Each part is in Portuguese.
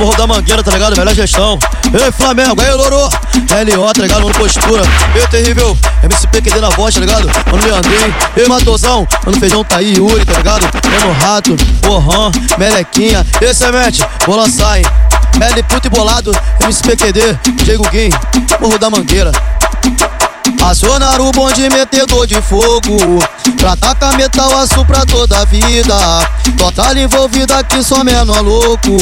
Morro da Mangueira, tá ligado? Melhor gestão. Ei, Flamengo, aí, Loro. LO, tá ligado? Mano, postura. Ei, terrível. MCPQD na voz, tá ligado? Mano, Leandrinho. Ei, Matosão. Mano, Feijão tá aí, Yuri, tá ligado? Mano, Rato, Porrão, Melequinha. Ei, Semente, vou lançar, hein? L puto e bolado, MCPQD, Diego Guim, Morro da Mangueira. Acionar o bonde metedor de fogo. Pra tacar metal aço pra toda a vida. Total envolvida que só menor louco.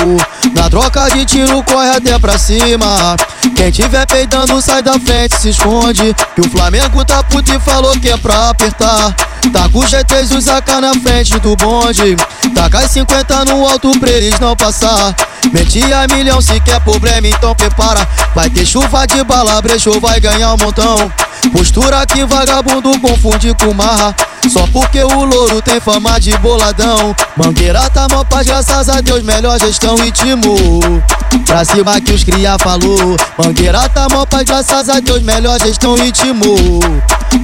Na troca de tiro corre até pra cima. Quem tiver peidando sai da frente se esconde. Que o Flamengo tá puto e falou que é pra apertar. Tá com GTs e AK na frente do bonde. Taca as 50 no alto pra eles não passar. Meti a milhão se quer problema então prepara. Vai ter chuva de bala, brechou, vai ganhar um montão Postura que vagabundo confunde com marra. Só porque o louro tem fama de boladão. Mangueira tá mó paz, graças a Deus, melhor gestão e timo. Pra cima que os cria falou. Mangueira tá mó paz, graças a Deus, melhor gestão e timo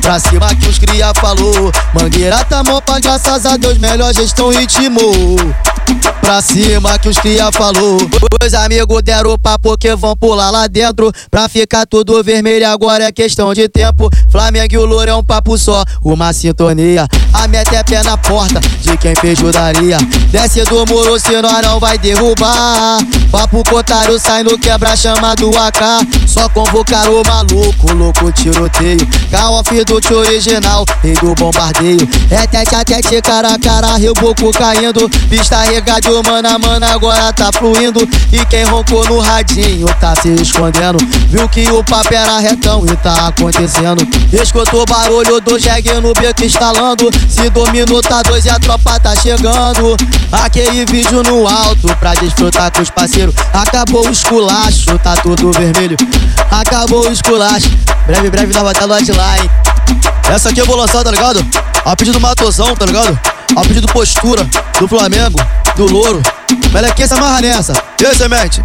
Pra cima que os cria falou Mangueira tá mó paz, graças a Deus, melhor gestão timo Pra cima que os cria falou Os amigos deram papo que vão pular lá dentro. Pra ficar tudo vermelho agora é questão de tempo. Flamengo e o Louro é um papo só, uma sintonia. A meta é pé na porta de quem fez judaria Desce do muro se nós não vai derrubar. Papo cotário sai no quebra chamado AK Só convocar o maluco, louco tiroteio. Calma do tio original, rei do bombardeio. É tete a tete, cara a cara, reboco caindo. Pista regado, mano a mano, agora tá fluindo. E quem roncou no radinho tá se escondendo. Viu que o papo era retão e tá acontecendo Escutou barulho do jegue no beco instalando Se dominou tá dois e a tropa tá chegando Aquele vídeo no alto pra desfrutar com os parceiros Acabou o esculacho, tá tudo vermelho Acabou o esculacho Breve, breve nós vai tá lá, hein Essa aqui eu vou lançar, tá ligado? A pedido do Matosão, tá ligado? A pedido postura do Flamengo, do Louro. Melequinha se amarra nessa. E aí, semente?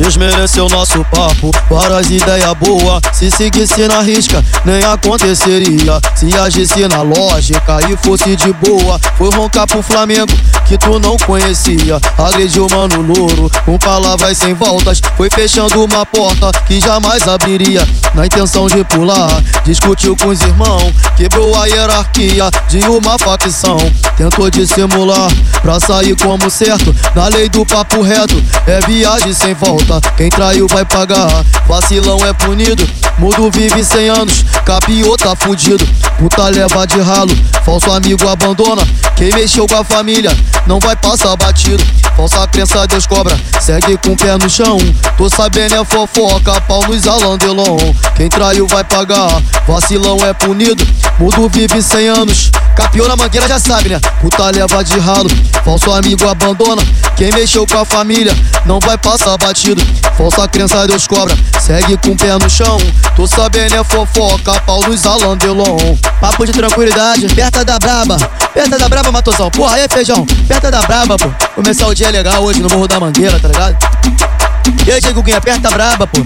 Desmereceu nosso papo, várias ideias boas. Se seguisse na risca, nem aconteceria. Se agisse na lógica e fosse de boa, foi roncar pro Flamengo que tu não conhecia. Agrediu mano louro, com palavras sem voltas. Foi fechando uma porta que jamais abriria. Na intenção de pular, discutiu com os irmãos. Quebrou a hierarquia de uma facção. Tentou dissimular pra sair como certo. Na lei do papo reto, é viagem sem volta. Quem traiu vai pagar, vacilão é punido. Mudo vive 100 anos, capiô tá fudido. Puta leva de ralo, falso amigo abandona. Quem mexeu com a família não vai passar batido. Falsa crença, Deus cobra, segue com o pé no chão. Tô sabendo é fofoca, pau nos alandelon. Quem traiu vai pagar, vacilão é punido. Mudo vive 100 anos, capiô na mangueira já sabe, né? Puta leva de ralo, falso amigo abandona. Quem mexeu com a família não vai passar batido. Falsa crença, Deus cobra, segue com o pé no chão. Tô sabendo é fofoca, pau nos alandelon. Papo de tranquilidade, perto da braba, perto da braba, Matosão. Porra, aí, feijão, perto da braba, pô. Começar o dia legal hoje no Morro da Mangueira, tá ligado? E aí, Diego Guinha, aperta braba, pô.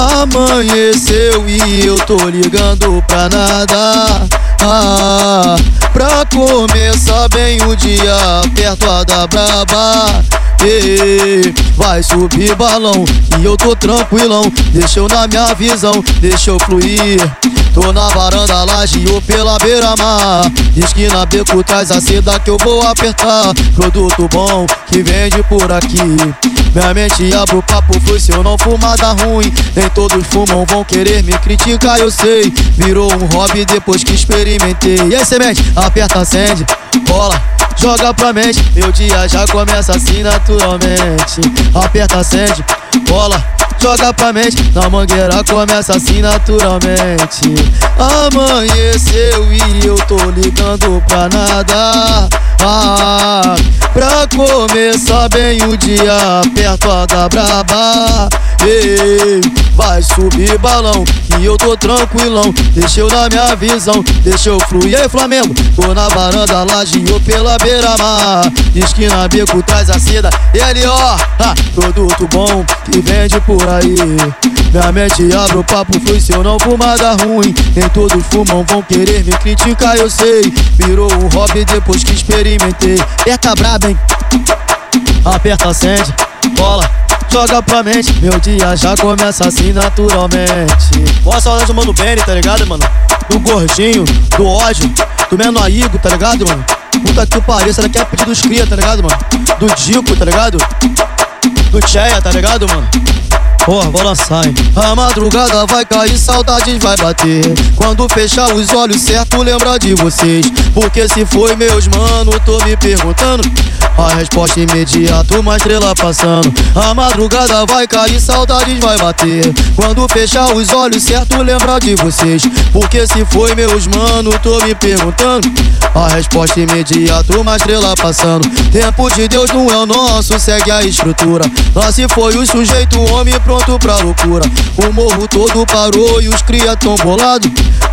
Amanheceu e eu tô ligando pra nada. Ah, pra começar bem o dia, perto a da braba. Vai subir balão e eu tô tranquilão. Deixa eu na minha visão, deixa eu fluir. Tô na varanda laje ou pela beira-mar. Esquina beco traz a seda que eu vou apertar. Produto bom que vende por aqui. Minha mente abre o papo foi se eu não fumar dá ruim. Nem todos fumam, vão querer me criticar, eu sei. Virou um hobby depois que experimentei. E aí, semente, aperta, acende, cola joga pra mente. Meu dia já começa assim naturalmente. Aperta, acende, bola, joga pra mente. Na mangueira começa assim naturalmente. Amanheceu e eu tô ligando pra nada. Ah, pra começar bem o dia, perto da braba. Ei, vai subir balão, que eu tô tranquilão. Deixa eu na minha visão, deixa eu fluir. aí, Flamengo, tô na varanda, laje ou pela beira-mar. Esquina, beco, traz a seda. Ele, ó, ah, produto bom que vende por aí. Minha mente abre o papo, foi se eu não fumar dá ruim. Nem todos fumam, vão querer me criticar, eu sei. Virou um hobby depois que experimentei. Aperta braba, hein? Aperta, acende bola, joga pra mente. Meu dia já começa assim naturalmente. Boa saudade do mano Benny, tá ligado, mano? Do gordinho, do ódio, do menor Igo, tá ligado, mano? Puta que pariu, essa daqui é pedido dos cria, tá ligado, mano? Do Dico, tá ligado? Do Cheia, tá ligado, mano? Porra, lançar, hein? A madrugada vai cair, saudades vai bater. Quando fechar os olhos, certo, lembra de vocês. Porque se foi meus mano, tô me perguntando. A resposta imediata, uma estrela passando. A madrugada vai cair, saudades vai bater. Quando fechar os olhos, certo, lembra de vocês. Porque se foi meus mano, tô me perguntando. A resposta imediata, uma estrela passando. Tempo de Deus não é o nosso, segue a estrutura. Lá se foi o sujeito, homem pronto pronto pra loucura. O morro todo parou e os cria tão bolado.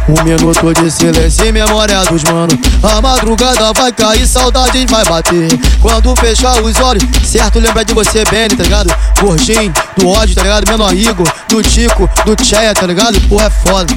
Um minuto de silêncio e memória dos mano. A madrugada vai cair, saudade vai bater. Quando fechar os olhos, certo lembra de você, Benny, tá ligado? Gordinho, do ódio, tá ligado? Menor Igor, do Tico, do Cheia, tá ligado? Porra, é foda.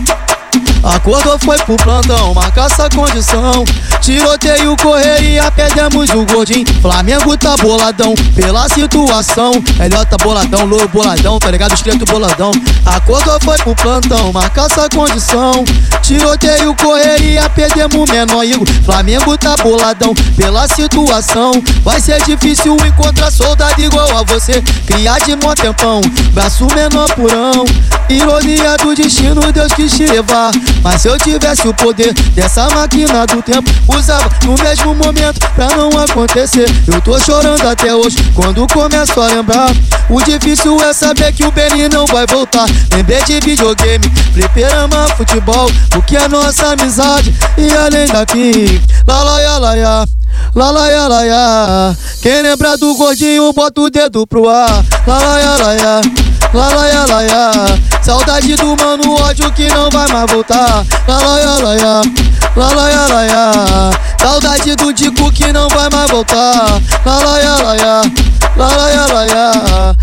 Acordou, foi pro plantão, marca essa condição. Tiroteio, correria, perdemos o gordinho. Flamengo tá boladão pela situação. Melhor tá boladão, louro boladão, tá ligado? Escrito boladão. Acordou, foi pro plantão, marca essa condição. Tiroteio, correria, perdemos menor Igor. Flamengo tá boladão pela situação. Vai ser difícil encontrar soldado igual a você. Criar de mó tempão, braço menor purão. Ironia do destino, Deus quis te levar. Mas se eu tivesse o poder dessa máquina do tempo, usava no mesmo momento pra não acontecer. Eu tô chorando até hoje quando começo a lembrar. O difícil é saber que o Benny não vai voltar. Lembrei de videogame, fliperama, futebol, o que é nossa amizade e além daqui. Lá, lá, lá, lá, lá. Lá, lá. Quem lembra do gordinho, bota o dedo pro ar. Lá, lá, lá, lá. Lá, lá. Saudade do mano, ódio que não vai mais voltar. Lá, lá, lá, lá. Saudade do Dico que não vai mais voltar. Lá, lá, lá, lá,